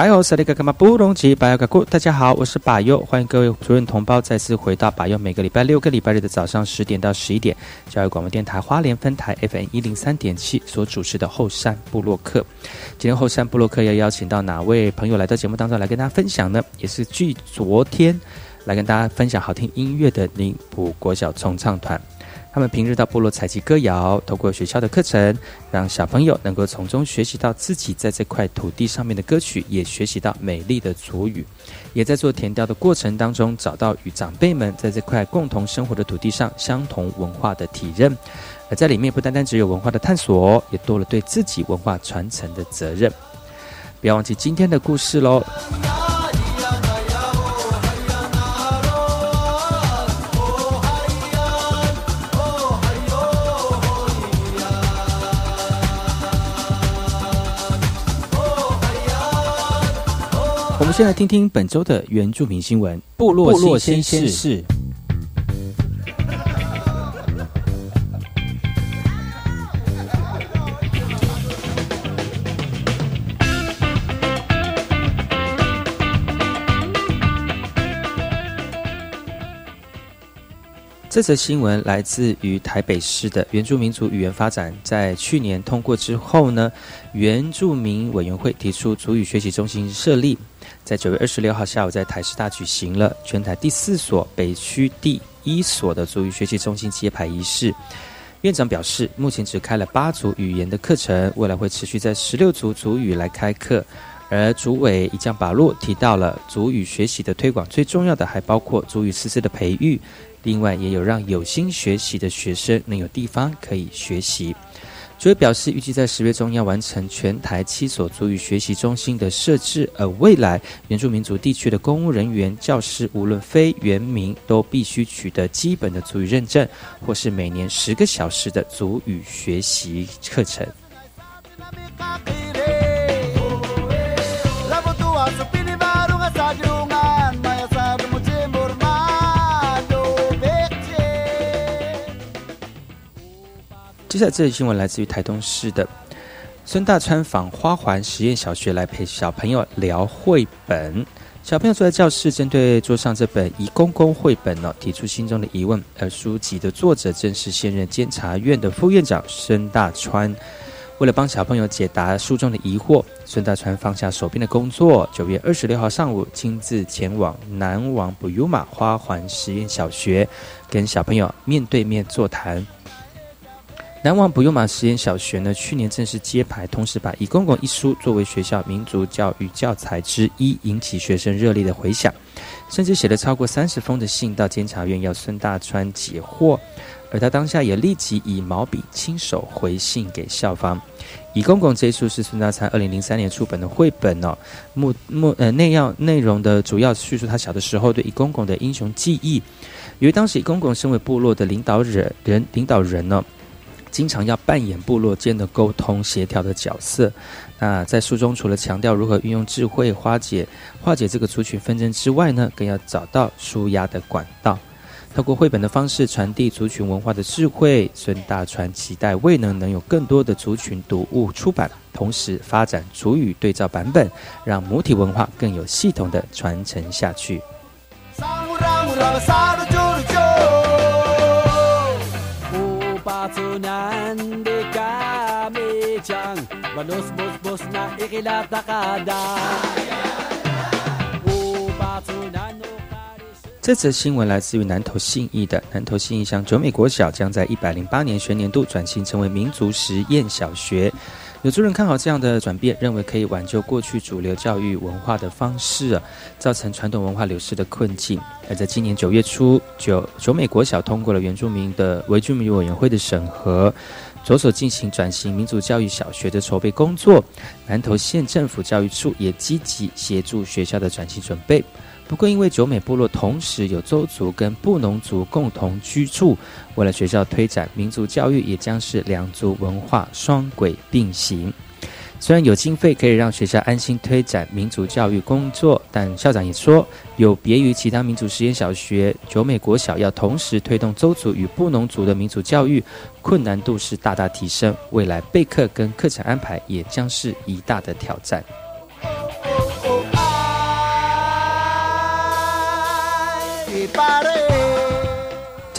还有萨利格格马布隆吉巴尤格古，大家好，我是巴尤，欢迎各位主任同胞再次回到巴尤每个礼拜六个礼拜日的早上十点到十一点，教育广播电台花莲分台 FM 一零三点七所主持的后山部落客。今天后山部落客要邀请到哪位朋友来到节目当中来跟大家分享呢？也是据昨天来跟大家分享好听音乐的宁浦国小重唱团。他们平日到部落采集歌谣，透过学校的课程，让小朋友能够从中学习到自己在这块土地上面的歌曲，也学习到美丽的族语，也在做填调的过程当中，找到与长辈们在这块共同生活的土地上相同文化的体认。而在里面，不单单只有文化的探索，也多了对自己文化传承的责任。不要忘记今天的故事喽！我们先来听听本周的原住民新闻。部落新鲜事。这则新闻来自于台北市的原住民族语言发展，在去年通过之后呢，原住民委员会提出族语学习中心设立。在九月二十六号下午，在台师大举行了全台第四所、北区第一所的足语学习中心揭牌仪式。院长表示，目前只开了八组语言的课程，未来会持续在十六组族语来开课。而主委已将把路提到了族语学习的推广，最重要的还包括族语师资的培育，另外也有让有心学习的学生能有地方可以学习。主委表示，预计在十月中要完成全台七所足语学习中心的设置，而未来原住民族地区的公务人员、教师，无论非原名，都必须取得基本的足语认证，或是每年十个小时的足语学习课程。接下来这则新闻来自于台东市的孙大川访花环实验小学来陪小朋友聊绘本。小朋友坐在教室，针对桌上这本《宜公公》绘本呢，提出心中的疑问。而书籍的作者正是现任监察院的副院长孙大川。为了帮小朋友解答书中的疑惑，孙大川放下手边的工作，九月二十六号上午亲自前往南王布尤马花环实验小学，跟小朋友面对面座谈。南王不用马实验小学呢，去年正式揭牌，同时把《一公公》一书作为学校民族教育教材之一，引起学生热烈的回响，甚至写了超过三十封的信到监察院要孙大川解惑。而他当下也立即以毛笔亲手回信给校方。乙公公这一书是孙大川二零零三年出版的绘本哦，目目呃内要内容的主要叙述他小的时候对乙公公的英雄记忆。由于当时乙公公身为部落的领导人人领导人呢，经常要扮演部落间的沟通协调的角色。那在书中除了强调如何运用智慧化解化解这个族群纷争之外呢，更要找到舒压的管道。透过绘本的方式传递族群文化的智慧，孙大川期待未能能有更多的族群读物出版，同时发展族语对照版本，让母体文化更有系统的传承下去。这则新闻来自于南投信义的南投信义乡九美国小，将在一百零八年学年度转型成为民族实验小学。有族人看好这样的转变，认为可以挽救过去主流教育文化的方式，造成传统文化流失的困境。而在今年九月初，九九美国小通过了原住民的维居民委员会的审核，着手进行转型民族教育小学的筹备工作。南投县政府教育处也积极协助学校的转型准备。不过，因为九美部落同时有周族跟布农族共同居住，为了学校推展民族教育，也将是两族文化双轨并行。虽然有经费可以让学校安心推展民族教育工作，但校长也说，有别于其他民族实验小学，九美国小要同时推动周族与布农族的民族教育，困难度是大大提升。未来备课跟课程安排也将是一大的挑战。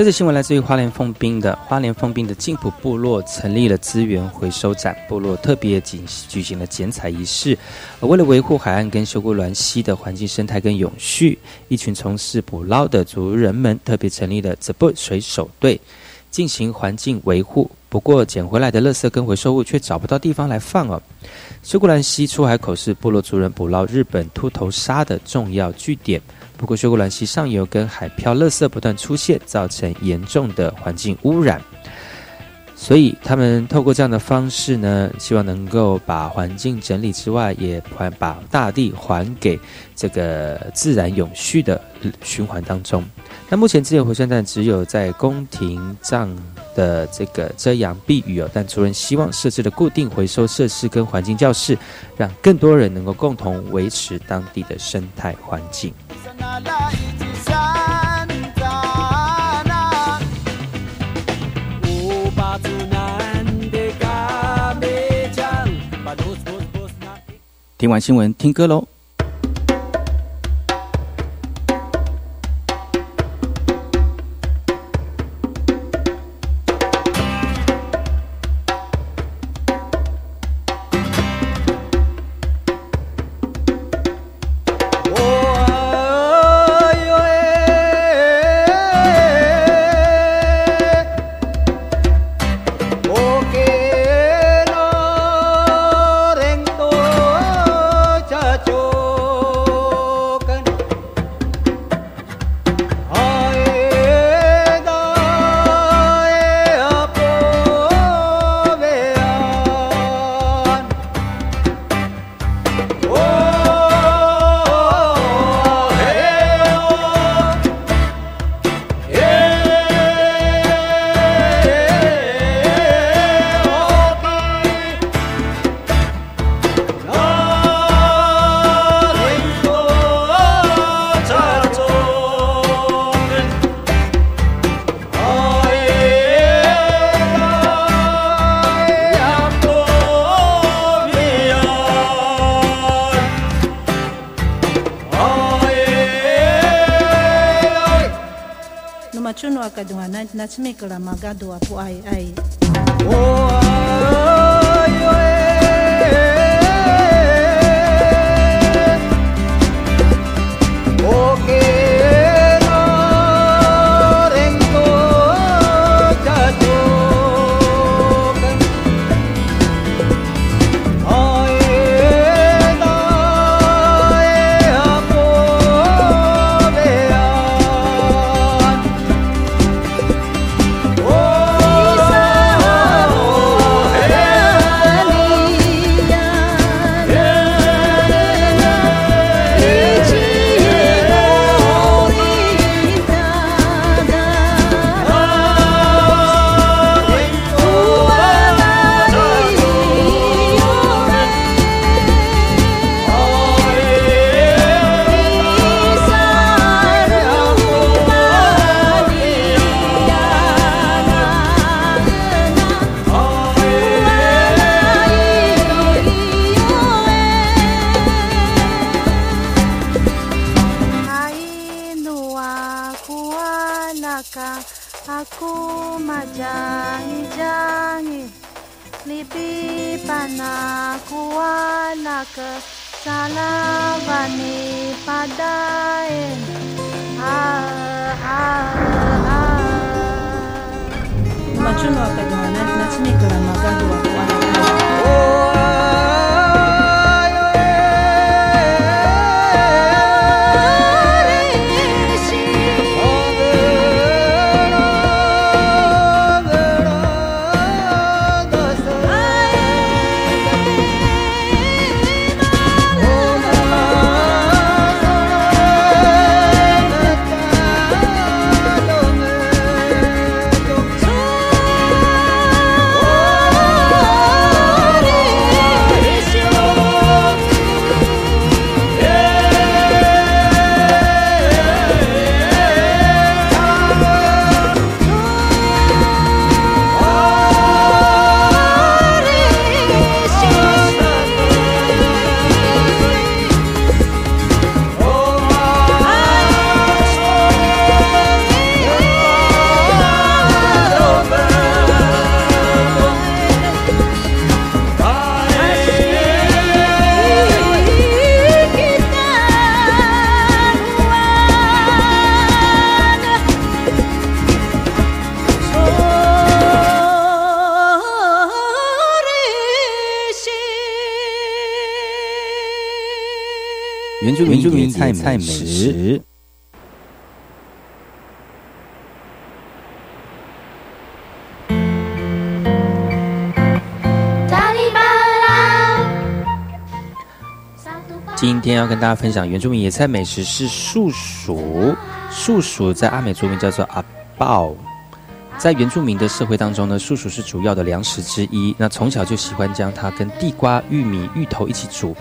这则新闻来自于花莲凤滨的花莲凤滨的静浦部落成立了资源回收站，部落特别举举行了剪彩仪式。而为了维护海岸跟修固峦溪的环境生态跟永续，一群从事捕捞的族人们特别成立了泽布水手队，进行环境维护。不过捡回来的垃圾跟回收物却找不到地方来放哦。修固峦溪出海口是部落族人捕捞日本秃头鲨的重要据点。不过，修古兰溪上游跟海漂垃圾不断出现，造成严重的环境污染。所以，他们透过这样的方式呢，希望能够把环境整理之外，也还把大地还给这个自然永续的循环当中。那目前资源回收站只有在宫廷藏的这个遮阳避雨哦，但族人希望设置的固定回收设施跟环境教室，让更多人能够共同维持当地的生态环境。听完新闻，听歌喽。akadua na magado apu ai ai. Oh, oh, oh. 民菜菜美食。今天要跟大家分享原住民野菜美食是树薯。树薯在阿美族名叫做阿豹，在原住民的社会当中呢，树薯是主要的粮食之一。那从小就喜欢将它跟地瓜、玉米、芋头一起煮。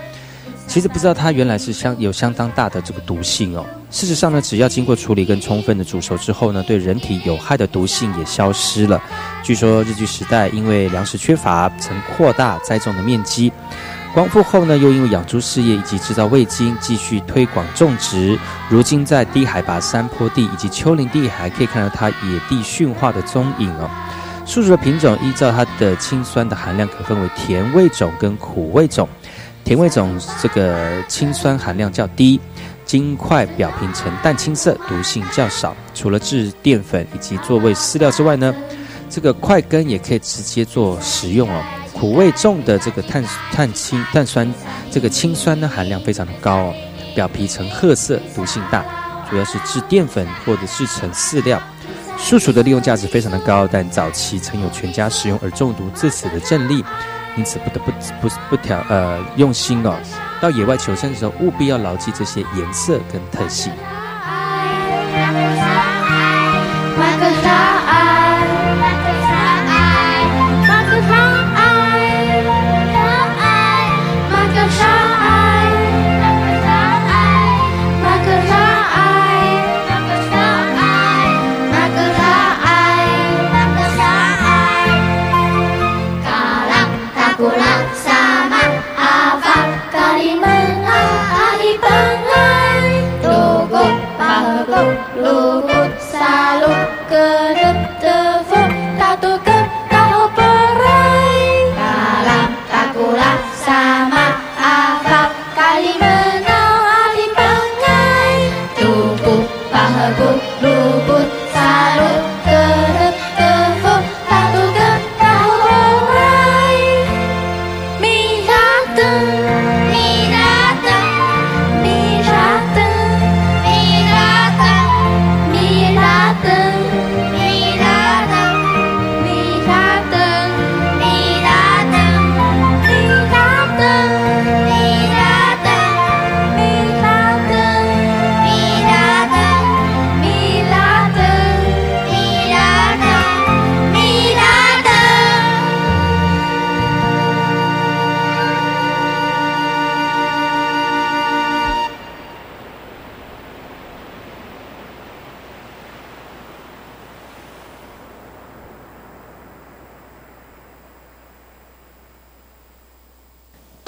其实不知道它原来是相有相当大的这个毒性哦。事实上呢，只要经过处理跟充分的煮熟之后呢，对人体有害的毒性也消失了。据说日据时代因为粮食缺乏，曾扩大栽种的面积。光复后呢，又因为养猪事业以及制造味精，继续推广种植。如今在低海拔山坡地以及丘陵地，还可以看到它野地驯化的踪影哦。树薯的品种依照它的青酸的含量，可分为甜味种跟苦味种。甜味种这个氰酸含量较低，晶块表皮呈淡青色，毒性较少。除了制淀粉以及作为饲料之外呢，这个块根也可以直接做食用哦。苦味重的这个碳碳氢碳酸，这个氢酸呢含量非常的高哦，表皮呈褐色，毒性大，主要是制淀粉或者制成饲料。树薯的利用价值非常的高，但早期曾有全家食用而中毒致死的阵例，因此不得不不不调呃用心哦，到野外求生的时候务必要牢记这些颜色跟特性。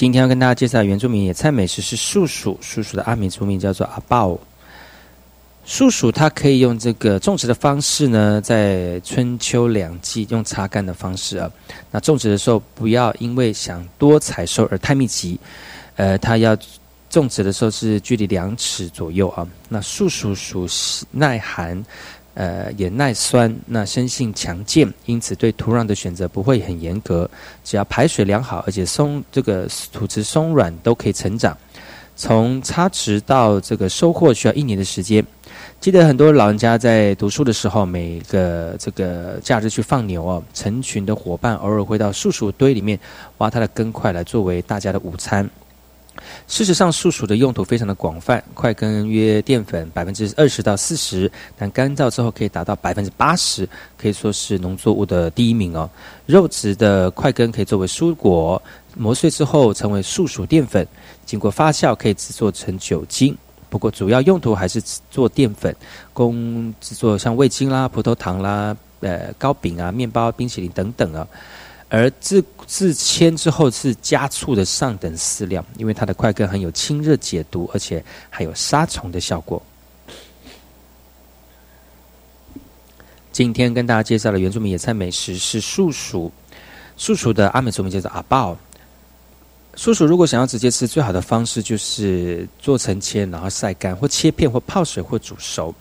今天要跟大家介绍原住民野菜美食是树薯，树薯的阿米族名叫做阿豹。树薯它可以用这个种植的方式呢，在春秋两季用插干的方式啊。那种植的时候不要因为想多采收而太密集，呃，它要种植的时候是距离两尺左右啊。那树薯属耐寒，呃，也耐酸，那生性强健，因此对土壤的选择不会很严格，只要排水良好，而且松这个土质松软都可以成长。从插植到这个收获需要一年的时间。记得很多老人家在读书的时候，每个这个假日去放牛哦，成群的伙伴偶尔会到树薯堆里面挖它的根块来作为大家的午餐。事实上，树薯的用途非常的广泛，块根约淀粉百分之二十到四十，但干燥之后可以达到百分之八十，可以说是农作物的第一名哦。肉质的块根可以作为蔬果，磨碎之后成为树薯淀粉，经过发酵可以制作成酒精。不过，主要用途还是做淀粉，供制作像味精啦、葡萄糖啦、呃糕饼啊、面包、冰淇淋等等啊。而自自扦之后是加醋的上等饲料，因为它的块根很有清热解毒，而且还有杀虫的效果。今天跟大家介绍的原住民野菜美食是树薯，树薯的阿美族名叫做阿豹。素薯，如果想要直接吃，最好的方式就是做成切，然后晒干，或切片，或泡水，或煮熟。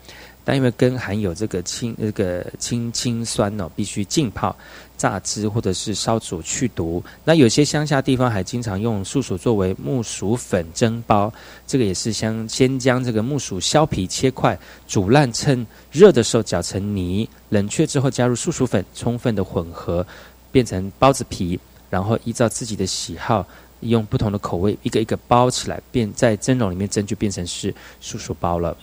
但因为根含有这个氢、这个清清酸哦，必须浸泡、榨汁或者是烧煮去毒。那有些乡下地方还经常用树薯作为木薯粉蒸包，这个也是先先将这个木薯削皮切块，煮烂，趁热的时候搅成泥，冷却之后加入树薯粉，充分的混合，变成包子皮，然后依照自己的喜好。用不同的口味，一个一个包起来，变在蒸笼里面蒸，就变成是素薯包了。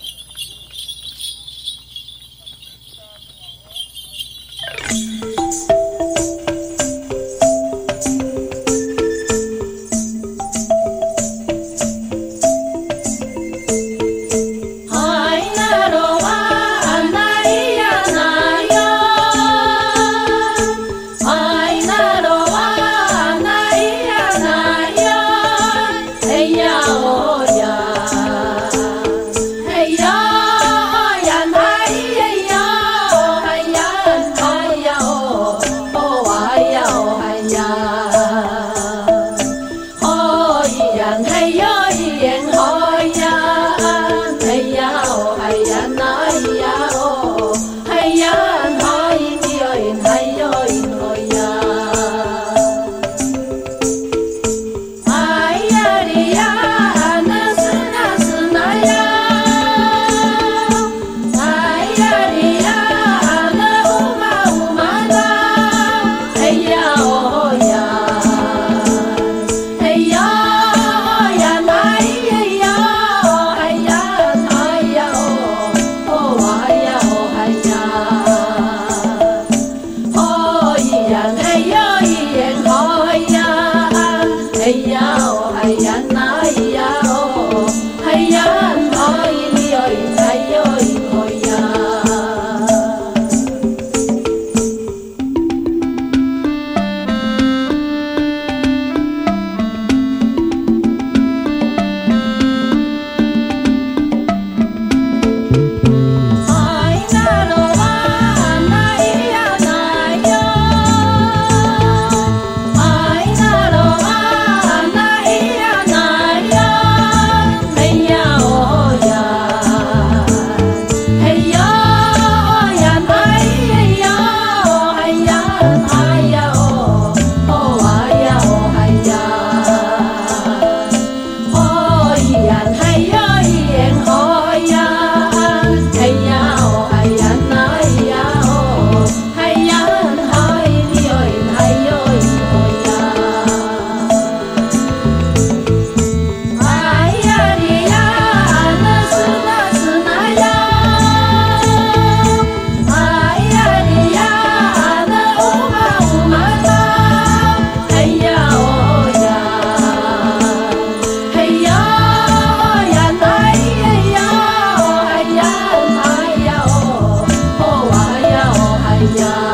yeah.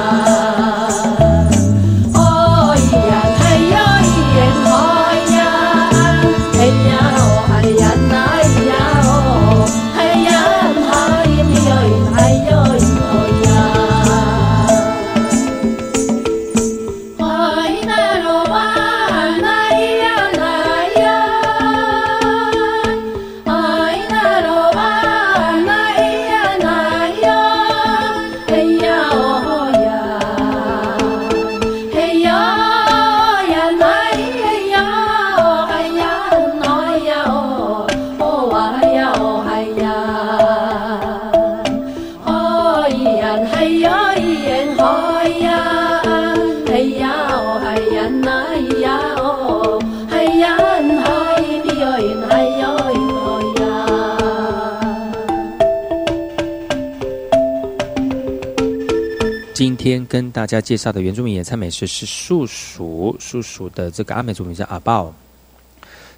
大家介绍的原住民野餐美食是树薯，树薯的这个阿美族名叫阿豹。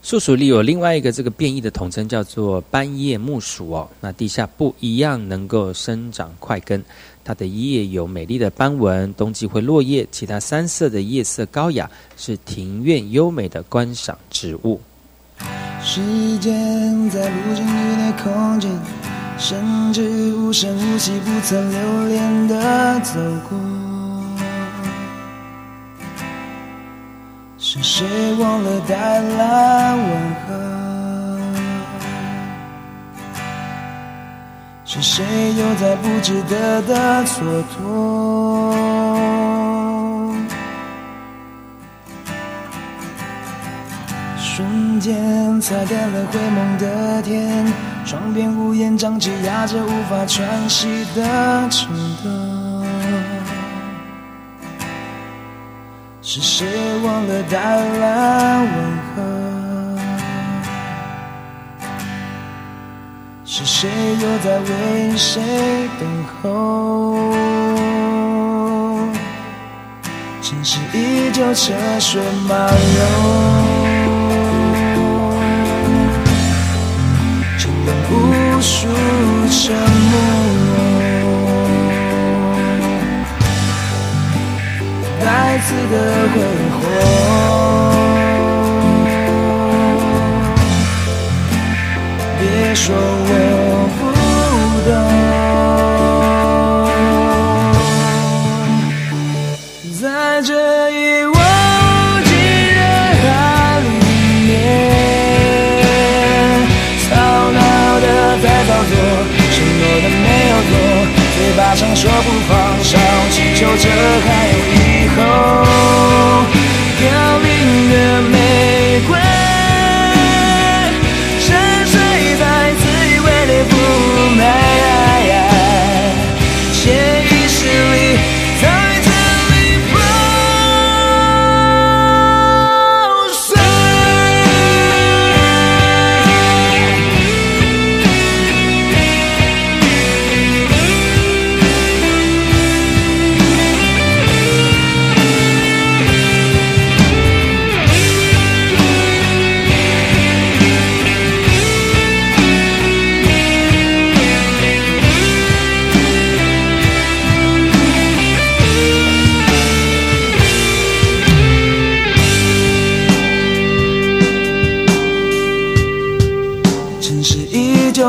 树薯里有另外一个这个变异的统称叫做斑叶木薯哦，那地下不一样能够生长快根，它的叶有美丽的斑纹，冬季会落叶，其他三色的叶色高雅，是庭院优美的观赏植物。时间在不经意的空间，甚至无声无息、不曾留恋的走过。谁忘了带来问候？是谁又在不值得的蹉跎？瞬间擦干了灰蒙的天，窗边乌烟瘴气压着无法喘息的城灯。是谁忘了带来问候？是谁又在为谁等候？城市依旧车水马龙，承认无数沉默。再次的挥霍，别说我不懂，在这一望无际人海里面，吵闹的在操作，承诺的没有做，嘴巴上说不放手，祈求着还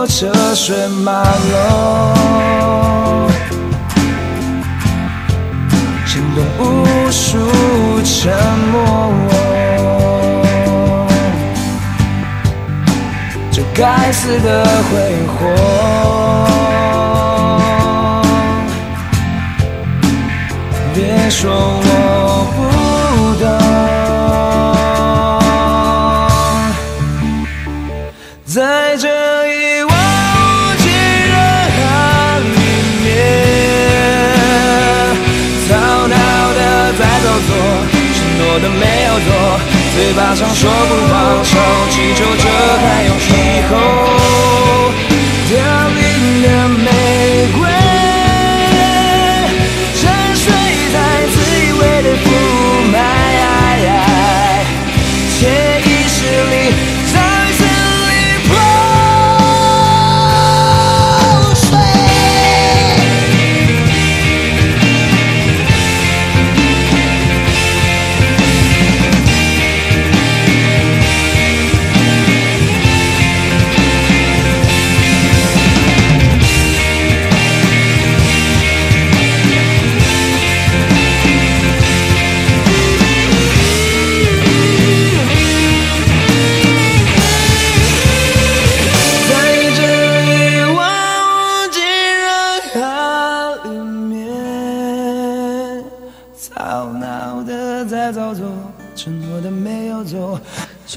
车水马龙，牵动无数沉默。这该死的挥霍，别说嘴巴上说不放手，祈求着还有以后。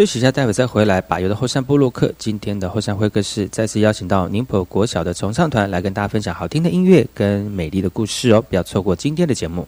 休息一下，待会再回来。把油的后山部落客，今天的后山会客室再次邀请到宁波国小的重唱团来跟大家分享好听的音乐跟美丽的故事哦，不要错过今天的节目。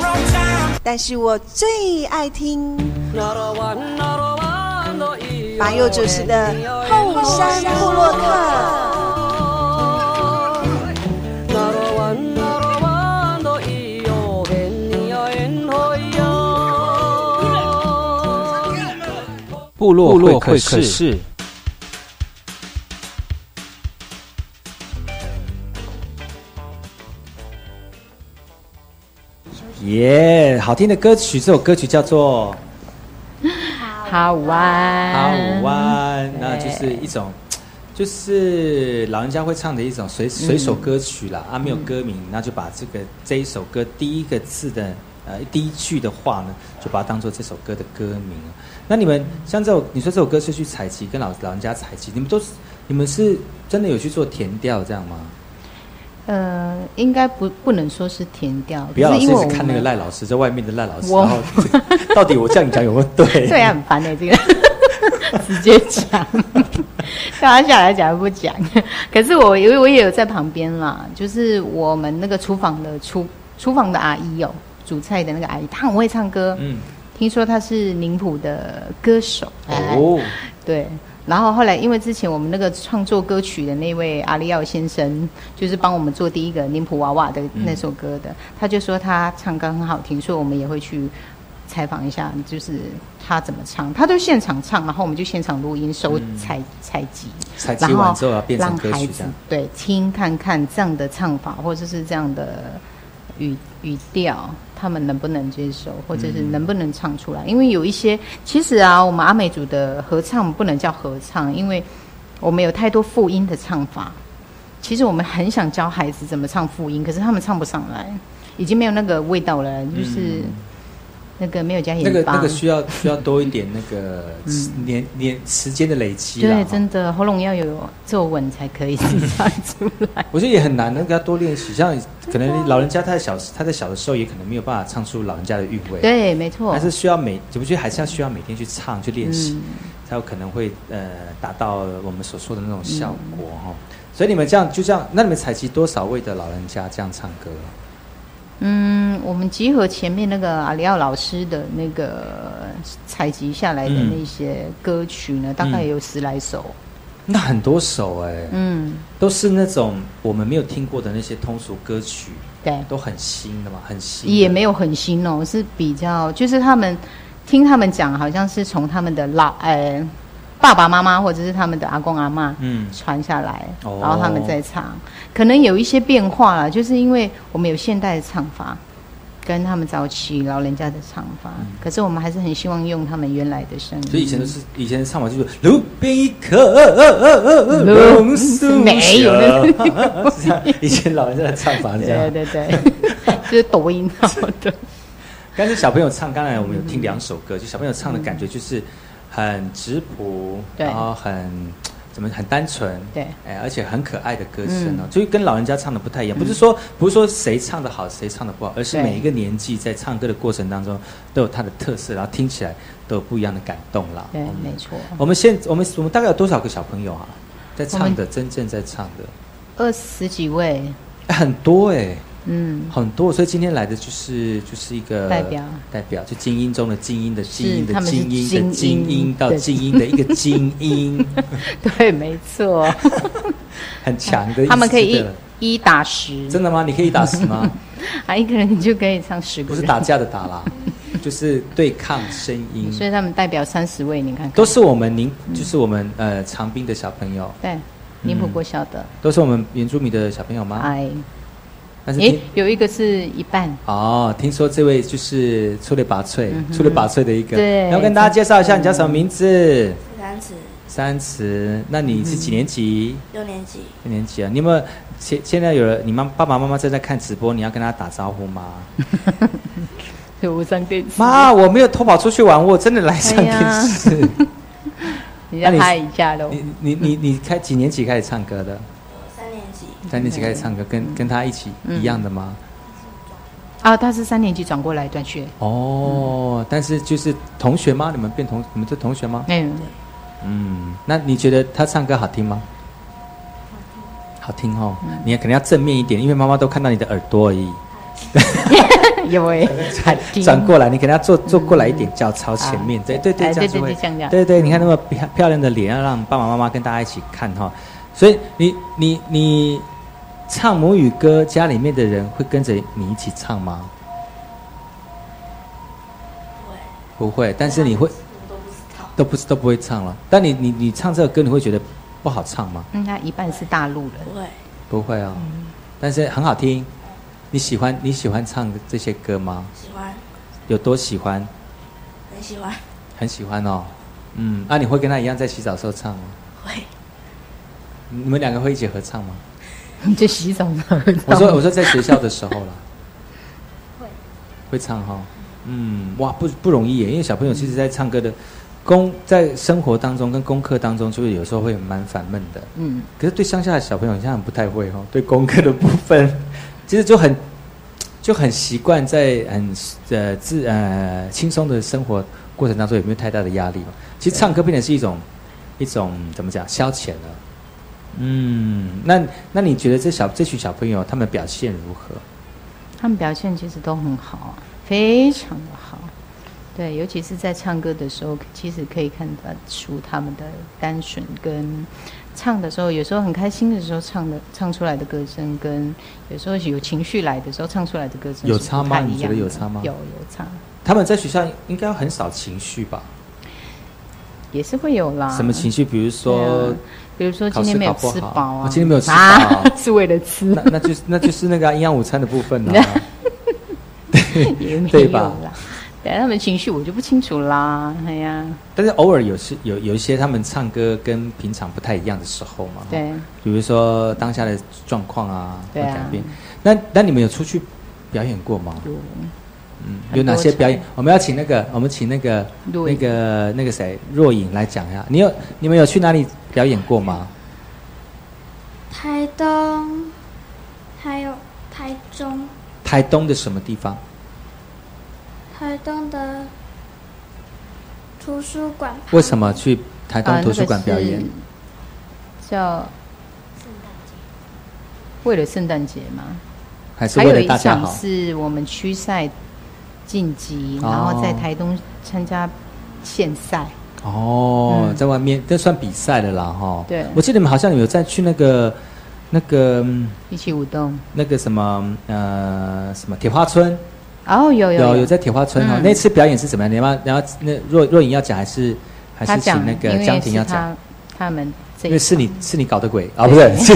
Wrong time. 但是我最爱听马佑主持的《后山部落客》。部落部落会会客客室。耶好听的歌曲，这首歌曲叫做好《玩，阿五湾》，那就是一种，就是老人家会唱的一种随随手歌曲啦，啊，没有歌名，那就把这个这一首歌第一个字的呃第一句的话呢，就把它当做这首歌的歌名。那你们像这首，你说这首歌是去采集，跟老老人家采集，你们都是你们是真的有去做填调这样吗？呃，应该不不能说是填调，不要老是因为我看那个们赖老师，在外面的赖老师，然后 到底我这样讲有没有 对？对啊，很烦的、这个 直接讲，大家下来讲又不讲。可是我因为我也有在旁边啦，就是我们那个厨房的厨厨房的阿姨哦，煮菜的那个阿姨，她很会唱歌，嗯，听说她是宁浦的歌手哦，对。然后后来，因为之前我们那个创作歌曲的那位阿里奥先生，就是帮我们做第一个宁普娃娃的那首歌的，他就说他唱歌很好听，所以我们也会去采访一下，就是他怎么唱，他都现场唱，然后我们就现场录音收采采集。采集完之后要变成歌曲。对听看看这样的唱法，或者是这样的语语调，他们能不能接受，或者是嗯能不能唱出来？因为有一些其实啊，我们阿美族的合唱不能叫合唱，因为我们有太多复音的唱法。其实我们很想教孩子怎么唱复音，可是他们唱不上来，已经没有那个味道了，就是那个没有加盐巴。嗯那个那个需要需要多一点那个 年年时间的累积啦。对，真的喉咙要有皱纹才可以唱出来。我觉得也很难，那个要多练习。像可能老人家他在小他在小的时候也可能没有办法唱出老人家的韵味。对，没错。还是需要每，我觉得还是要需要每天去唱去练习，嗯才有可能会呃达到我们所说的那种效果哈、所以你们这样就这样，那你们采集多少位的老人家这样唱歌？嗯，我们集合前面那个阿里奥老师的那个采集下来的嗯那些歌曲呢，大概有十来首。那很多首哎、嗯，都是那种我们没有听过的那些通俗歌曲，对，都很新的嘛，很新。也没有很新哦，是比较就是他们听他们讲，好像是从他们的老呃爸爸妈妈或者是他们的阿公阿妈嗯传下来，哦然后他们再唱，可能有一些变化了，就是因为我们有现代的唱法。跟他们早期老人家的唱法，可是我们还是很希望用他们原来的声音。嗯所以以前都是以前的唱法就是路边一棵榕树没有下 是这样以前老人家的唱法是这样对。对对，就是抖音好的。但是小朋友唱，刚才我们有听两首歌，就小朋友唱的感觉就是很质朴，然后很怎么很单纯，对，哎，而且很可爱的歌声哦，嗯所以跟老人家唱的不太一样。不是说不是说谁唱的好，谁唱的不好，而是每一个年纪在唱歌的过程当中都有它的特色，然后听起来都有不一样的感动啦。对，嗯没错。我们现我们我们大概有多少个小朋友啊，在唱的，真正在唱的，二十几位，哎很多哎。嗯，很多，所以今天来的就是就是一个代表。代表就精英中的精英的精英的精英的精精英到精英。的一个精英，对，没错。很强的他们可以一一打十，真的吗？你可以打十吗？啊，一个人就可以唱十个，不是打架的打啦，就是对抗声音，所以他们代表三十位，你看看。都是我们宁，就是我们呃长滨的小朋友，对，宁浦国小的，都是我们原住民的小朋友吗？哎，诶但是听，有一个是一半，哦，听说这位就是出类拔萃、嗯出类拔萃的一个，对要跟大家介绍一下，你叫什么名字？三尺三慈，那你是几年级？六年级，六年级啊？你有没有现现在有了？你妈爸爸妈妈正在看直播，你要跟他打招呼吗？我上电视，妈，我没有偷跑出去玩，我真的来上电视。你要拍一下喽。你你你你开几年级开始唱歌的？三年级，开始唱歌，跟跟他一起嗯一样的吗？啊，他是三年级转过来转学，哦，但是就是同学吗？你们变同，你们是同学吗？嗯，嗯，那你觉得他唱歌好听吗？好听哦，你也可能要正面一点，因为妈妈都看到你的耳朵而已。有诶，好 听转过来，你给他坐坐过来一点，脚朝前面，对对对，哎对对这样子会对这样这样对对，你看那么漂漂亮的脸，要让爸爸妈妈跟大家一起看哈。所以你你你唱母语歌，家里面的人会跟着你一起唱吗？不会，但是你会都不知道，都不是都不会唱了。但你你你唱这个歌，你会觉得不好唱吗？嗯，他一半是大陆人，不会，不会哦，但是很好听。你喜欢你喜欢唱这些歌吗？喜欢，有多喜欢？很喜欢，很喜欢哦。嗯，那、你会跟他一样在洗澡的时候唱吗？会，你们两个会一起合唱吗？你去洗澡呢？我说我说在学校的时候啦，会，会唱哈、嗯，哇，不不容易耶，因为小朋友其实在唱歌的功，在生活当中跟功课当中，就是有时候会蛮烦闷的。嗯，可是对乡下的小朋友，好像不太会哦。对功课的部分，其实就很就很习惯在很呃自呃轻松的生活过程当中，有没有太大的压力嘛？其实唱歌变成是一种一种怎么讲消遣了。嗯，那那你觉得这小这群小朋友他们表现如何？他们表现其实都很好啊，非常的好。对，尤其是在唱歌的时候，其实可以看得出他们的单纯跟唱的时候，有时候很开心的时候唱的唱出来的歌声，跟有时候有情绪来的时候唱出来的歌声是有差吗你觉得有差吗有有差。他们在学校应该很少情绪吧？也是会有啦。什么情绪？比如说比如说今天没有吃饱啊，哦今天没有吃饱啊，是为了吃，那那就是那就是那个啊 营养午餐的部分啦。也没有对吧啦。对他们情绪我就不清楚啦，哎呀，但是偶尔有是有有一些他们唱歌跟平常不太一样的时候嘛。对，比如说当下的状况啊，会对啊改变。那那你们有出去表演过吗？有嗯，有哪些表演？我们要请那个，我们请那个那个那个谁，若影来讲一下。你有你们有去哪里表演过吗？台东，还有台中，台东的什么地方？台东的图书馆。为什么去台啊东图书馆表演？那个是叫为了圣诞节吗，还是为了大家好？是我们区赛晋级，哦然后在台东参加县赛。哦，嗯在外面这算比赛的啦，哈。对我记得你们好像有在去那个那个嗯一起舞动。那个什么呃什么铁花村，哦，有有有有在铁花村哈。嗯那次表演是怎么样？你要然后那若若颖要讲还是还是请那个江婷要讲？他他们因为是你是你搞的鬼 啊，不是是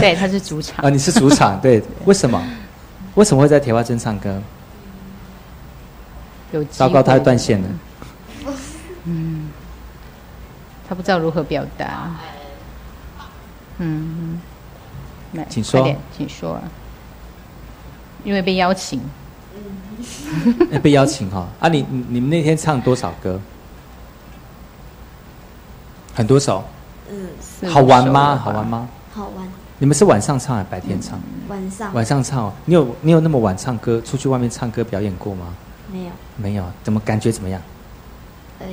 对，他是主场 啊，你是主场对？为什么？为什么会在铁花村唱歌？有糟糕，他会断线了。嗯，他不知道如何表达。嗯，来，请说请说啊。因为被邀请，哎被邀请哈啊！你你你们那天唱多少歌？很多首，嗯，四好玩吗？好玩？吗？好玩。你们是晚上唱还是白天唱？晚上晚上唱哦。你有你有那么晚唱歌，出去外面唱歌表演过吗？没有，没有，怎么感觉怎么样？哎，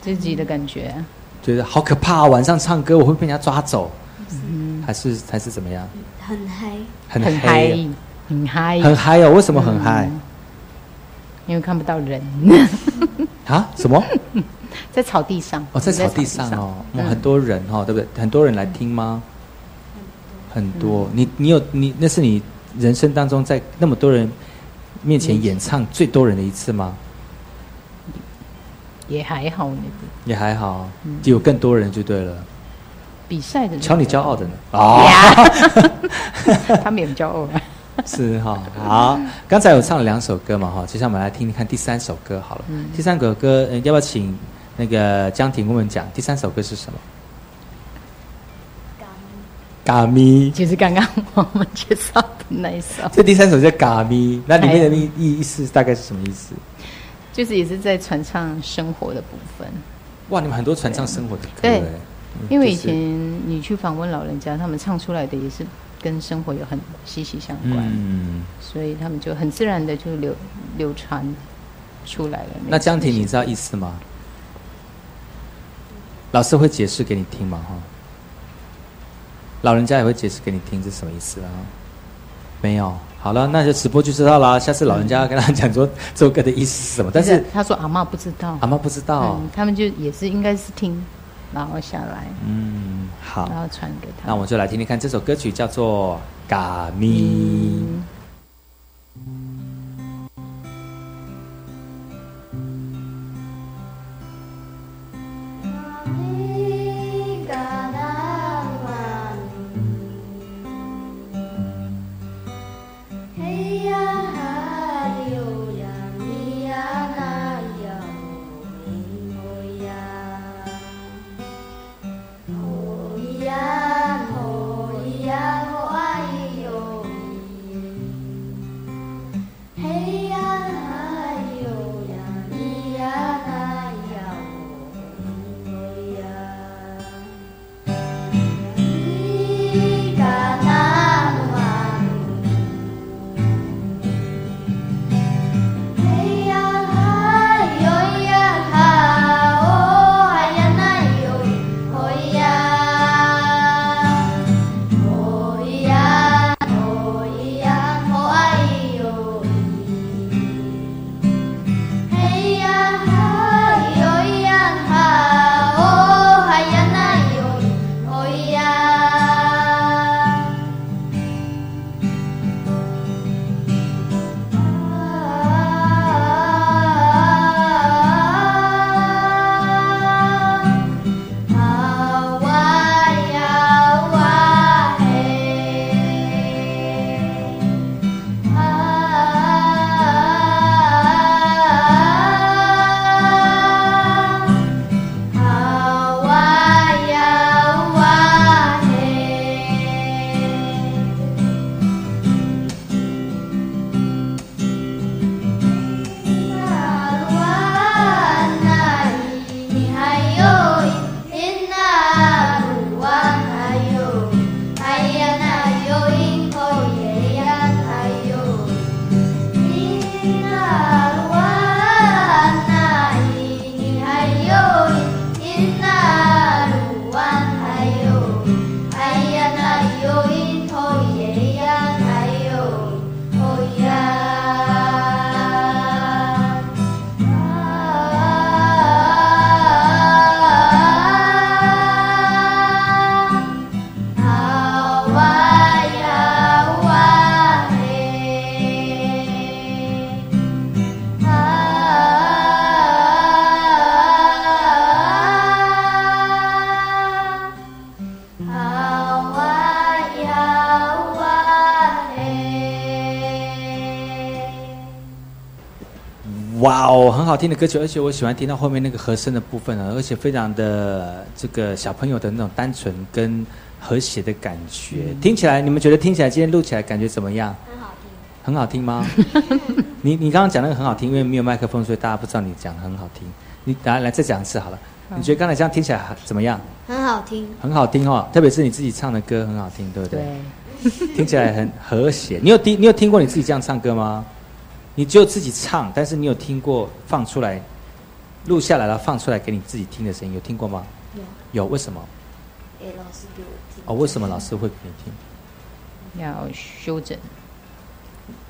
自己的感觉啊。觉得好可怕啊！晚上唱歌我会被人家抓走，嗯，还是还是怎么样？很嗨。很很嗨嗨，很嗨，很嗨哦！为什么很嗨嗯因为看不到人，啊？什么？在草地上。哦，在草地上哦，哇嗯很多人哦，对不对？很多人来听吗？很多。你你有你那是你人生当中在那么多人面前演唱最多人的一次吗？也还好呢。也还好，有更多人就对了。比赛的瞧你骄傲的呢哦 啊！他们也很骄傲啊。是哈，好，刚才我唱了两首歌嘛哈，接下来我们来听听看第三首歌好了。嗯第三首歌，呃，要不要请那个江婷跟我们讲第三首歌是什么？嘎咪，就是刚刚我们介绍的那一首，这第三首叫嘎咪，那里面的哎意意意思大概是什么意思？就是也是在传唱生活的部分。哇，你们很多传唱生活的歌对因为以前你去访问老人家，他们唱出来的也是跟生活有很息息相关，嗯，所以他们就很自然的就流流传出来了。那江婷你知道意思吗？老师会解释给你听嘛？哈，老人家也会解释给你听，这是什么意思啊？没有。好了，那就直播就知道啦。下次老人家跟他讲说这首歌的意思是什么，但是他说阿嬷不知道，阿妈不知道。嗯，他们就也是应该是听，然后下来，嗯，好，然后传给他。那我们就来听听看这首歌曲，叫做《嘎咪》。嗯好听的歌曲，而且我喜欢听到后面那个和声的部分啊，而且非常的这个小朋友的那种单纯跟和谐的感觉，听起来你们觉得听起来今天录起来感觉怎么样？很好听。很好听吗？你你刚刚讲那个很好听，因为没有麦克风，所以大家不知道你讲的很好听。你来来再讲一次好了。你觉得刚才这样听起来怎么样？很好听。很好听哦，特别是你自己唱的歌很好听，对不对？对，听起来很和谐。你有听你有听过你自己这样唱歌吗？你只有自己唱，但是你有听过放出来录下来了放出来给你自己听的声音，有听过吗？有。有为什么？给老师给我听。哦，为什么老师会给你听？要修整。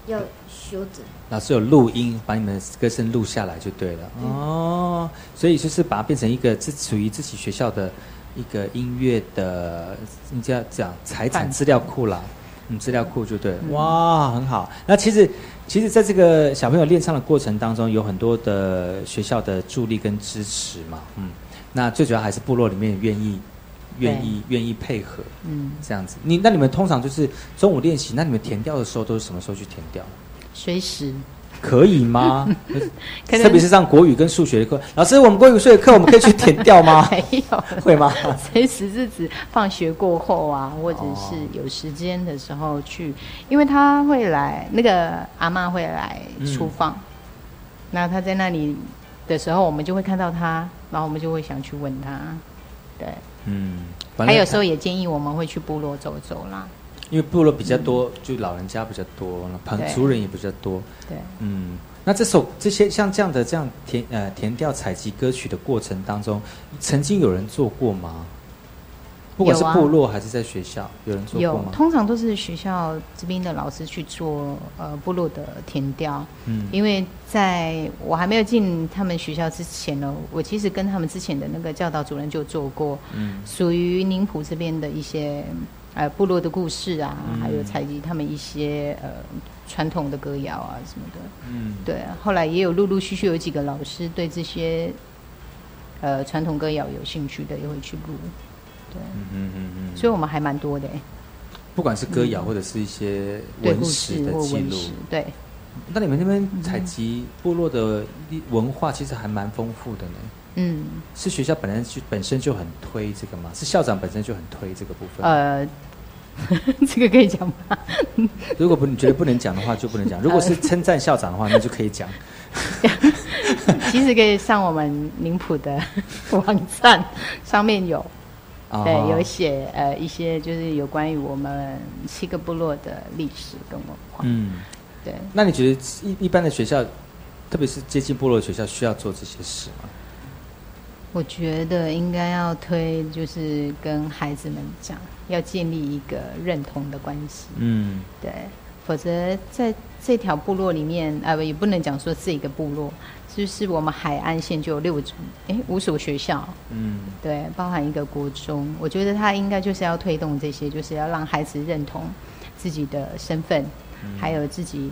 要修整。老师有录音，把你们的歌声录下来就对了。哦，所以就是把它变成一个自属于自己学校的一个音乐的，你叫讲财产资料库啦。嗯，资料库就对了。哇，很好。那其实，其实在这个小朋友练唱的过程当中，有很多的学校的助力跟支持嘛。嗯，那最主要还是部落里面愿意。愿意愿意配合，嗯，这样子。你那你们通常就是中午练习，那你们填调的时候都是什么时候去填调？随时。可以吗？特别是上国语跟数学的课，老师，我们国语数学课我们可以去填掉吗？没有，会吗？随时是指放学过后啊，或者是有时间的时候去，因为他会来，那个阿妈会来厨房，那他在那里的时候，我们就会看到他，然后我们就会想去问他，对。嗯，还有时候也建议我们会去部落走走啦，因为部落比较多，就老人家比较多，旁族人也比较多。对，嗯，那这首这些像这样的这样填呃填调采集歌曲的过程当中，曾经有人做过吗？不管是部落还是在学校，有人做过吗？通常都是学校这边的老师去做呃部落的填调。嗯，因为在我还没有进他们学校之前呢，我其实跟他们之前的那个教导主任就做过。嗯，属于宁浦这边的一些呃部落的故事啊，还有采集他们一些呃传统的歌谣啊什么的。嗯，对。后来也有陆陆续续有几个老师对这些呃传统歌谣有兴趣的，也会去录。对，嗯嗯嗯嗯，所以我们还蛮多的，不管是歌谣或者是一些文史的记录，对。那你们那边采集部落的文化其实还蛮丰富的呢。嗯，是学校本来就本身就很推这个吗？是校长本身就很推这个部分？呃，这个可以讲吗？如果不你觉得不能讲的话，就不能讲。如果是称赞校长的话，那就可以讲。其实可以上我们宁普的网站，上面有。对，有写呃一些就是有关于我们七个部落的历史跟文化。嗯，对。那你觉得一一般的学校，特别是接近部落的学校，需要做这些事吗？我觉得应该要推，就是跟孩子们讲，要建立一个认同的关系。嗯，对。否则在这条部落里面，呃，也不能讲说是一个部落。就是我们海岸线就有六种，哎，五所学校，嗯，对，包含一个国中。我觉得他应该就是要推动这些，就是要让孩子认同自己的身份，还有自己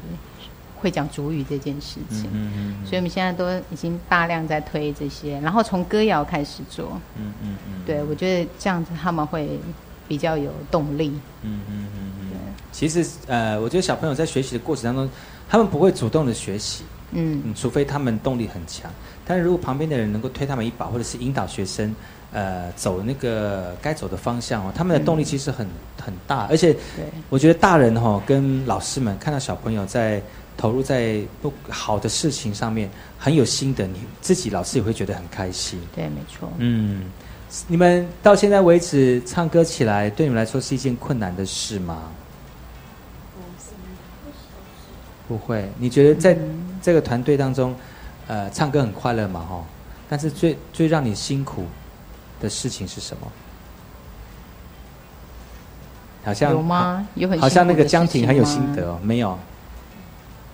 会讲主语这件事情。嗯嗯。所以我们现在都已经大量在推这些，然后从歌谣开始做。嗯嗯嗯。对，我觉得这样子他们会比较有动力。嗯嗯嗯嗯。其实呃，我觉得小朋友在学习的过程当中，他们不会主动的学习。嗯，除非他们动力很强，但是如果旁边的人能够推他们一把，或者是引导学生，呃，走那个该走的方向哦，他们的动力其实很很大。而且，我觉得大人哈跟老师们看到小朋友在投入在不好的事情上面很有心得，你自己老师也会觉得很开心。对，没错。嗯，你们到现在为止唱歌起来，对你们来说是一件困难的事吗？不会，你觉得在这个团队当中，呃，唱歌很快乐嘛，哈。但是最最让你辛苦的事情是什么？好像有吗？有很好像那个江婷很有心得哦，没有。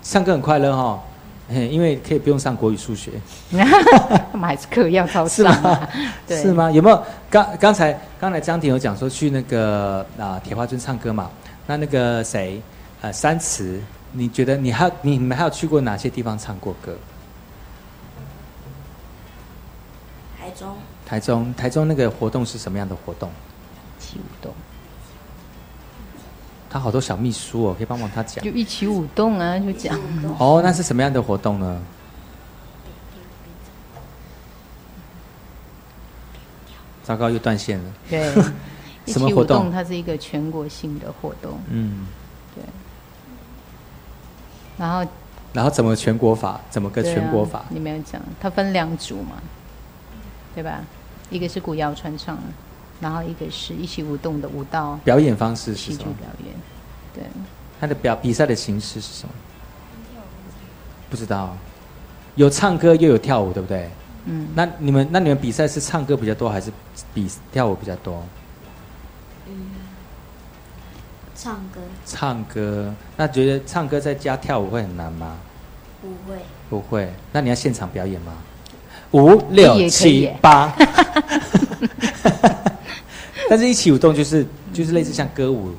唱歌很快乐哈，因为可以不用上国语、数学。他们还是课要超是吗？是吗？有没有？刚刚才刚才江婷有讲说去那个啊铁花村唱歌嘛？那那个谁呃三慈。你觉得你还、你们还有去过哪些地方唱过歌？台中。台中，台中那个活动是什么样的活动？起舞动。他好多小秘书哦，可以帮忙他讲。就一起舞动啊，就讲。哦，那是什么样的活动呢？糟糕，又断线了。对，什么活动？它是一个全国性的活动。嗯，对。然后然后怎么全国法？怎么个全国法？你没有讲，它分两组嘛，对吧？一个是古谣传唱，然后一个是一起舞动的舞蹈表演方式是什么？表演，对。它的表比赛的形式是什么？不知道，有唱歌又有跳舞，对不对？嗯，那你们那你们比赛是唱歌比较多，还是比跳舞比较多？唱歌。唱歌，那觉得唱歌在家跳舞会很难吗？不会，不会，那你要现场表演吗？五六七耶八，但是一起舞动就是就是类似像歌舞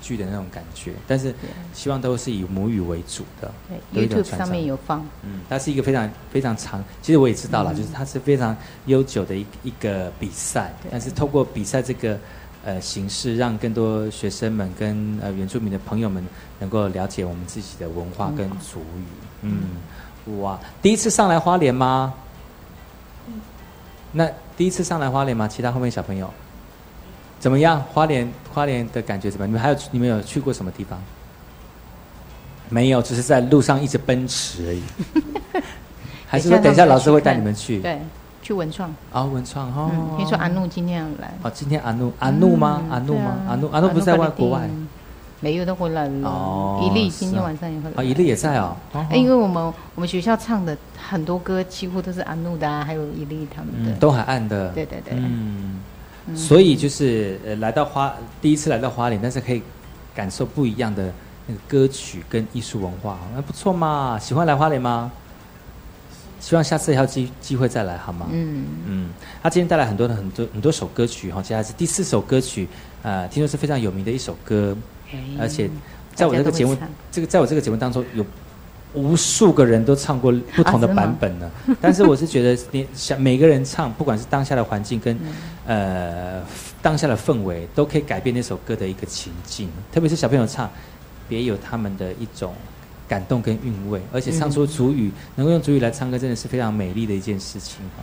剧的那种感觉，但是希望都是以母语为主的。有对一种 YouTube 上。面有放，嗯，它是一个非常非常长，其实我也知道了，嗯。就是它是非常悠久的一一个比赛，但是透过比赛这个呃形式，让更多学生们跟呃原住民的朋友们能够了解我们自己的文化跟族语。嗯，哇，第一次上来花莲吗？那第一次上来花莲吗？其他后面小朋友怎么样？花莲花莲的感觉怎么样？你们还有你们有去过什么地方？没有，只是在路上一直奔驰而已。还是说等一下老师会带你们去？对，去文创。啊，文创哦。嗯，听说阿怒今天要来。哦，今天阿怒阿怒吗？嗯阿怒吗？阿怒阿怒不是在外国外？没有，都回来了。哦一粒今天哦晚上也会来。啊，一粒也在哦。哦哎因为我们我们学校唱的很多歌几乎都是阿怒的啊，还有一粒他们的。嗯，东海岸的。对对对。嗯，嗯所以就是呃，来到花第一次来到花莲，但是可以感受不一样的那个歌曲跟艺术文化，那不错嘛。喜欢来花莲吗？希望下次还有机机会再来，好吗？嗯嗯，他今天带来很多的很多很多首歌曲哈，接下来是第四首歌曲，呃，听说是非常有名的一首歌，而且在我这个节目这个在我这个节目当中有无数个人都唱过不同的版本呢。但是我是觉得你想每个人唱，不管是当下的环境跟、呃当下的氛围，都可以改变那首歌的一个情境。特别是小朋友唱，别有他们的一种感动跟韵味，而且唱出主语，能够用主语来唱歌，真的是非常美丽的一件事情哈。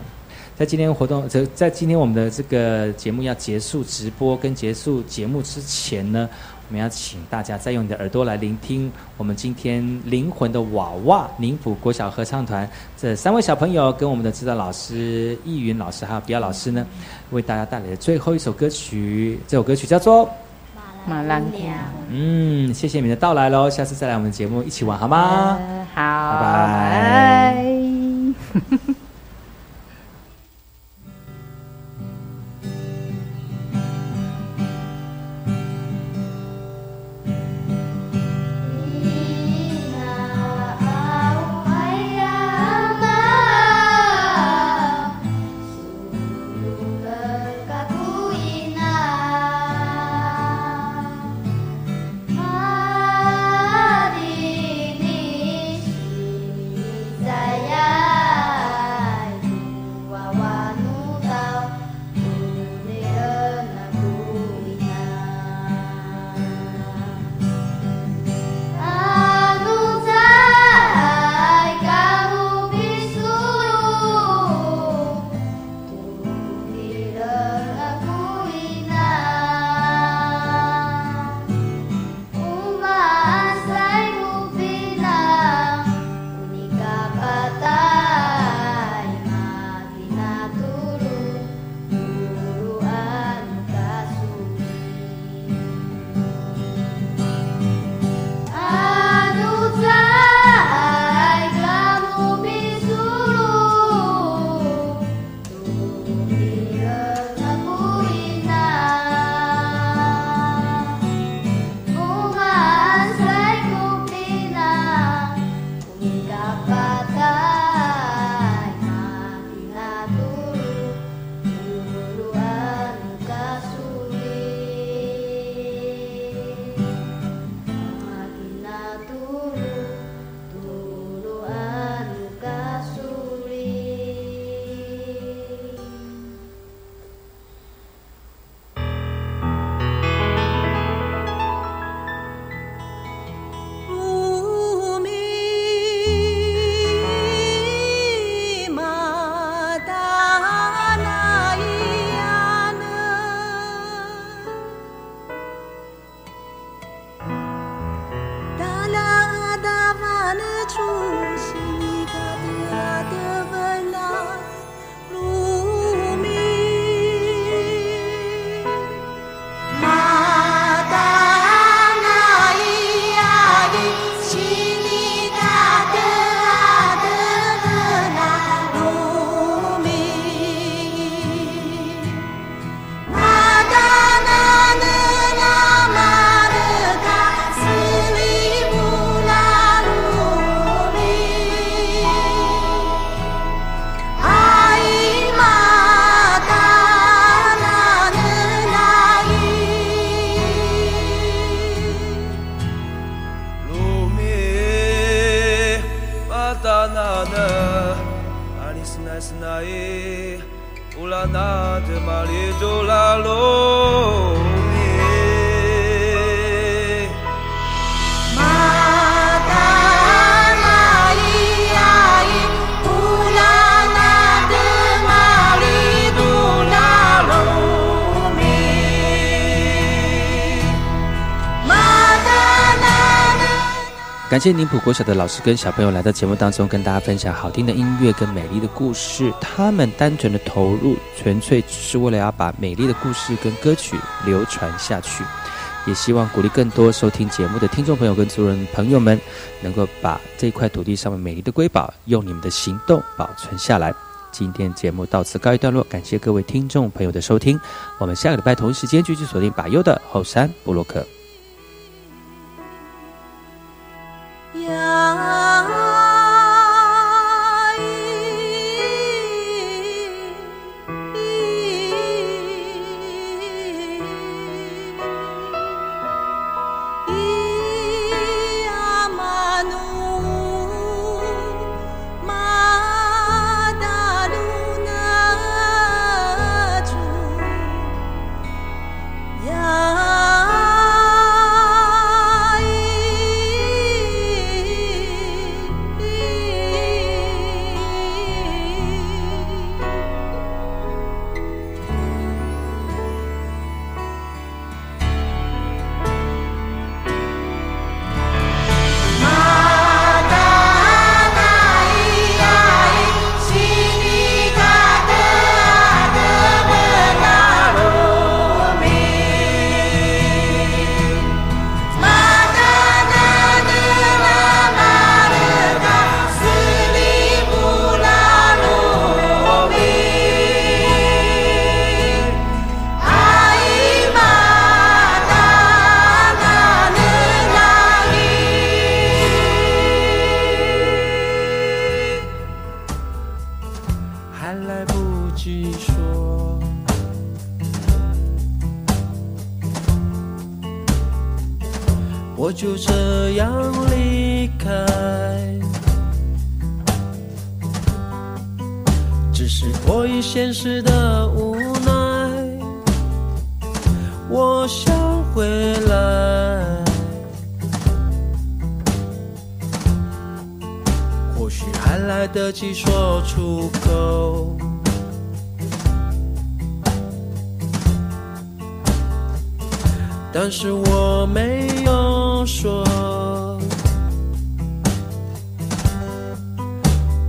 在今天活动，在在今天我们的这个节目要结束直播跟结束节目之前呢，我们要请大家再用你的耳朵来聆听我们今天灵魂的娃娃宁浦国小合唱团这三位小朋友跟我们的指导老师易云老师还有比亚老师呢，为大家带来的最后一首歌曲，这首歌曲叫做。马兰姑。嗯，谢谢你们的到来喽，下次再来我们节目一起玩好吗？呃好，拜拜感谢宁普国小的老师跟小朋友来到节目当中，跟大家分享好听的音乐跟美丽的故事。他们单纯的投入，纯粹只是为了要把美丽的故事跟歌曲流传下去。也希望鼓励更多收听节目的听众朋友跟族人朋友们，能够把这块土地上面美丽的瑰宝，用你们的行动保存下来。今天节目到此告一段落，感谢各位听众朋友的收听。我们下个礼拜同一时间继续锁定百优的后山布洛克。啊就这样离开只是迫于现实的无奈我想回来。或许还来得及说出口但是我没有说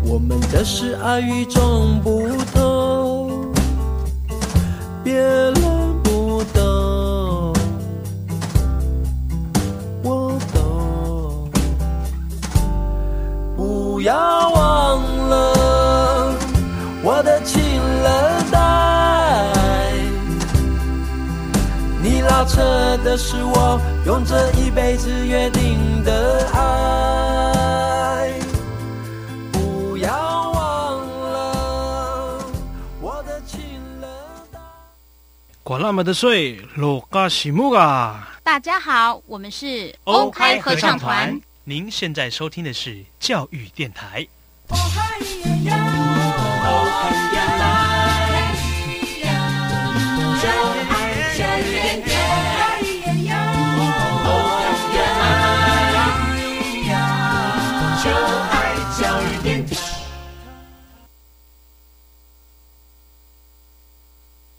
我们的是爱与众不同，别人不懂。我懂，不要忘了我的情人。带你拉扯的是我，用这。那么的水，罗嘎西木啊！大家好，我们是欧开合唱团。您现在收听的是教育电台。哦